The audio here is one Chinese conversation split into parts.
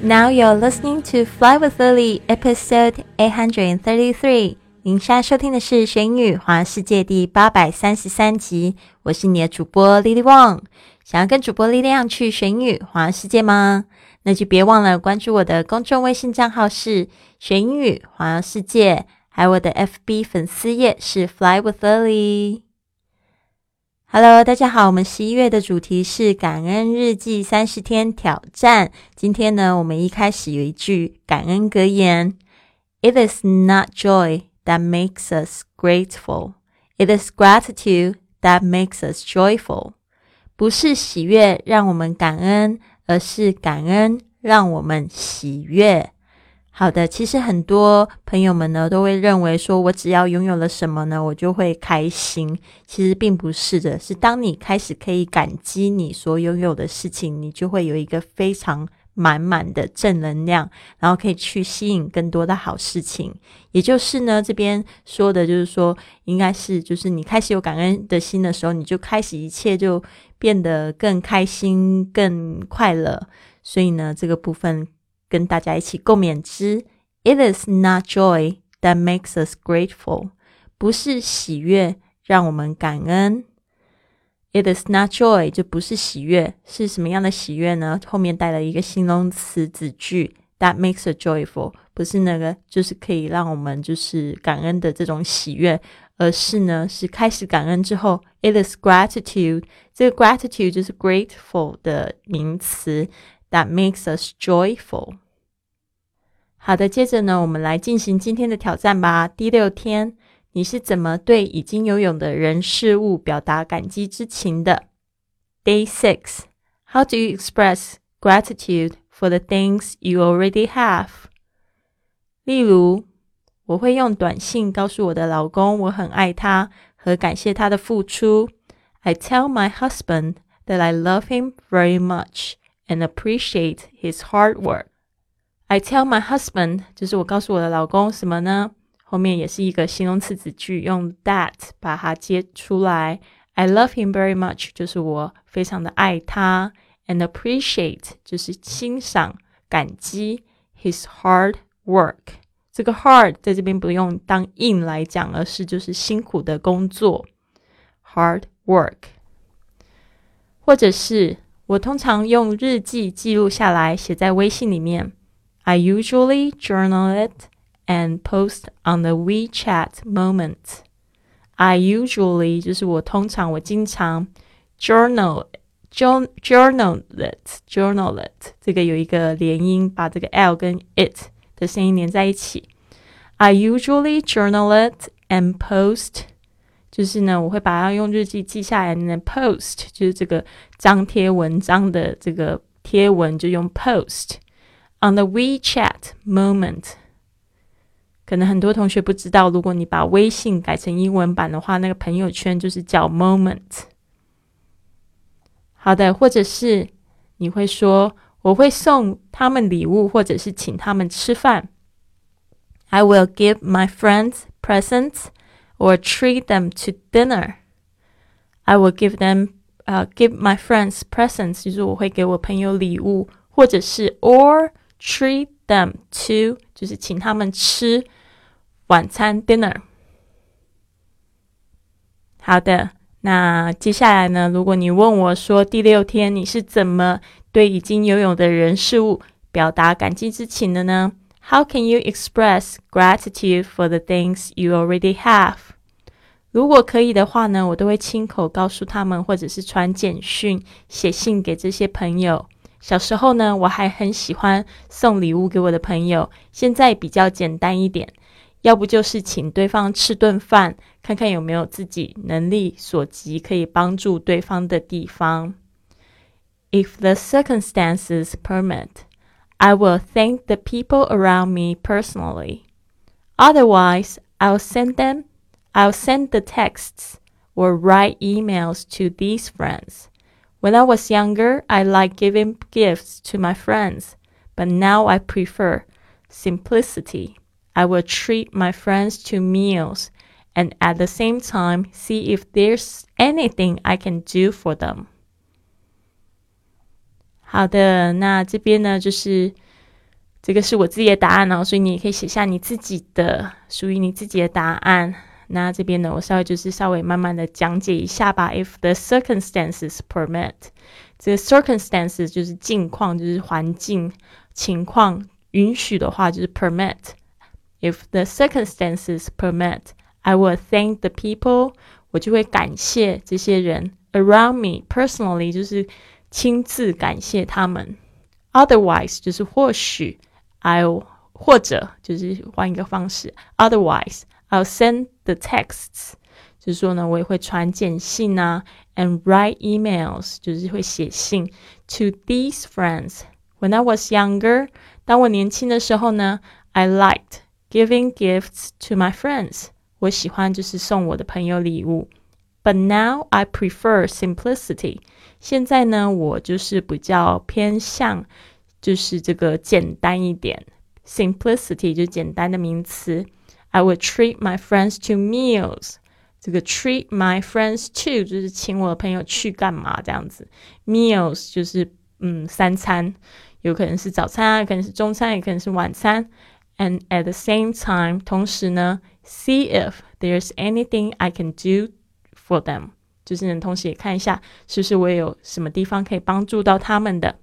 Now you're listening to Fly with Lily, episode eight hundred thirty-three. 您现在收听的是《学英语环世界》第八百三十三集。我是你的主播 Lily Wong。想要跟主播力量去学英语环世界吗？那就别忘了关注我的公众微信账号是“学英语环世界”，还有我的 FB 粉丝页是 “Fly with Lily”。Hello，大家好，我们十一月的主题是感恩日记三十天挑战。今天呢，我们一开始有一句感恩格言：“It is not joy that makes us grateful; it is gratitude that makes us joyful。”不是喜悦让我们感恩，而是感恩让我们喜悦。好的，其实很多朋友们呢都会认为说，我只要拥有了什么呢，我就会开心。其实并不是的，是当你开始可以感激你所拥有的事情，你就会有一个非常满满的正能量，然后可以去吸引更多的好事情。也就是呢，这边说的就是说，应该是就是你开始有感恩的心的时候，你就开始一切就变得更开心、更快乐。所以呢，这个部分。跟大家一起共勉之。It is not joy that makes us grateful，不是喜悦让我们感恩。It is not joy 就不是喜悦，是什么样的喜悦呢？后面带了一个形容词子句，that makes us joyful，不是那个就是可以让我们就是感恩的这种喜悦，而是呢是开始感恩之后，it is gratitude，这个 gratitude 就是 grateful 的名词。That makes us joyful。好的，接着呢，我们来进行今天的挑战吧。第六天，你是怎么对已经拥有的人事物表达感激之情的？Day six. How do you express gratitude for the things you already have？例如，我会用短信告诉我的老公我很爱他和感谢他的付出。I tell my husband that I love him very much and appreciate his hard work. I tell my husband，就是我告诉我的老公什么呢？后面也是一个形容词子句，用 that 把它接出来。I love him very much，就是我非常的爱他，and appreciate 就是欣赏、感激 his hard work。这个 hard 在这边不用当 in 来讲，而是就是辛苦的工作，hard work，或者是 我通常用日记记录下来，写在微信里面。I usually journal it and post on the WeChat moment. I usually 就是我通常我经常 journal journal it journal it 这个有一个连音，把这个 l 跟 it 的声音连在一起。I usually journal it and post 就是呢，我会把它用日记记下来。呢，post 就是这个张贴文章的这个贴文，就用 post on the WeChat moment。可能很多同学不知道，如果你把微信改成英文版的话，那个朋友圈就是叫 moment。好的，或者是你会说，我会送他们礼物，或者是请他们吃饭。I will give my friends presents or treat them to dinner. I will give them, uh, give my friends presents，就是我会给我朋友礼物，或者是 or treat them to，就是请他们吃晚餐 dinner。好的，那接下来呢？如果你问我说第六天你是怎么对已经游泳的人事物表达感激之情的呢？How can you express gratitude for the things you already have？如果可以的话呢，我都会亲口告诉他们，或者是传简讯、写信给这些朋友。小时候呢，我还很喜欢送礼物给我的朋友。现在比较简单一点，要不就是请对方吃顿饭，看看有没有自己能力所及可以帮助对方的地方。If the circumstances permit。I will thank the people around me personally. Otherwise, I'll send them I'll send the texts or write emails to these friends. When I was younger, I liked giving gifts to my friends, but now I prefer simplicity. I will treat my friends to meals and at the same time see if there's anything I can do for them. 好的，那这边呢，就是这个是我自己的答案哦，所以你也可以写下你自己的属于你自己的答案。那这边呢，我稍微就是稍微慢慢的讲解一下吧。If the circumstances permit，这个 circumstances 就是境况，就是环境情况允许的话，就是 permit。If the circumstances permit，I will thank the people。我就会感谢这些人 around me personally，就是亲自感谢他们。Otherwise，就是或许 I'll 或者就是换一个方式，Otherwise I'll send the texts，就是说呢，我也会传简信啊，and write emails，就是会写信 to these friends。When I was younger，当我年轻的时候呢，I liked giving gifts to my friends。我喜欢就是送我的朋友礼物。But now I prefer simplicity。现在呢，我就是比较偏向就是这个简单一点。Simplicity 就简单的名词。I would treat my friends to meals。这个 treat my friends to 就是请我的朋友去干嘛这样子。Meals 就是嗯三餐，有可能是早餐啊，可能是中餐，也可能是晚餐。And at the same time，同时呢，see if there's anything I can do for them，就是呢，同时也看一下是不是我有什么地方可以帮助到他们的。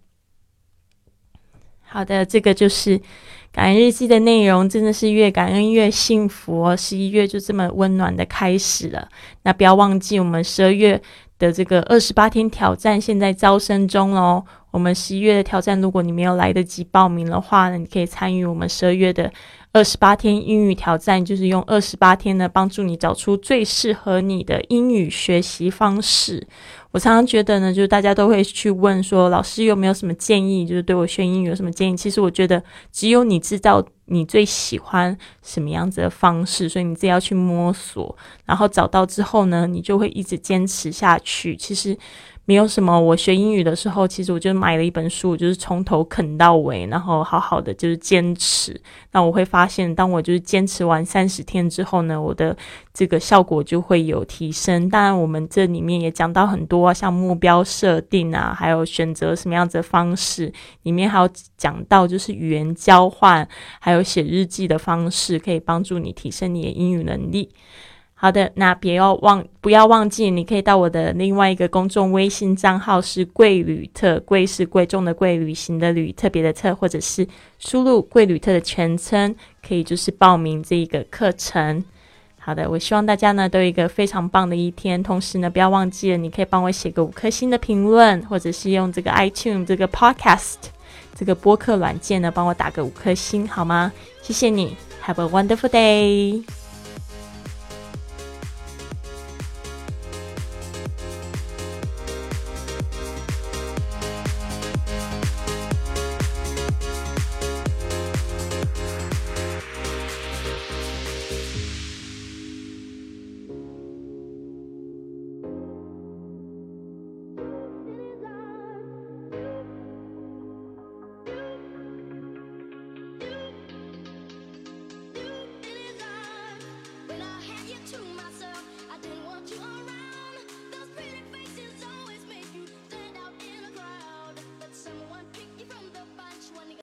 好的，这个就是感恩日记的内容，真的是越感恩越幸福哦。十一月就这么温暖的开始了，那不要忘记我们十二月的这个二十八天挑战，现在招生中哦。我们十一月的挑战，如果你没有来得及报名的话呢，你可以参与我们十二月的。二十八天英语挑战就是用二十八天呢，帮助你找出最适合你的英语学习方式。我常常觉得呢，就是大家都会去问说，老师有没有什么建议，就是对我学英语有什么建议？其实我觉得，只有你知道你最喜欢什么样子的方式，所以你自己要去摸索，然后找到之后呢，你就会一直坚持下去。其实。没有什么，我学英语的时候，其实我就买了一本书，就是从头啃到尾，然后好好的就是坚持。那我会发现，当我就是坚持完三十天之后呢，我的这个效果就会有提升。当然，我们这里面也讲到很多，像目标设定啊，还有选择什么样子的方式，里面还有讲到就是语言交换，还有写日记的方式，可以帮助你提升你的英语能力。好的，那别要忘，不要忘记，你可以到我的另外一个公众微信账号是“贵旅特”，贵是贵重的贵，旅行的旅，特别的特，或者是输入“贵旅特”的全称，可以就是报名这一个课程。好的，我希望大家呢都有一个非常棒的一天，同时呢不要忘记了，你可以帮我写个五颗星的评论，或者是用这个 iTune 这个 Podcast 这个播客软件呢帮我打个五颗星好吗？谢谢你，Have a wonderful day。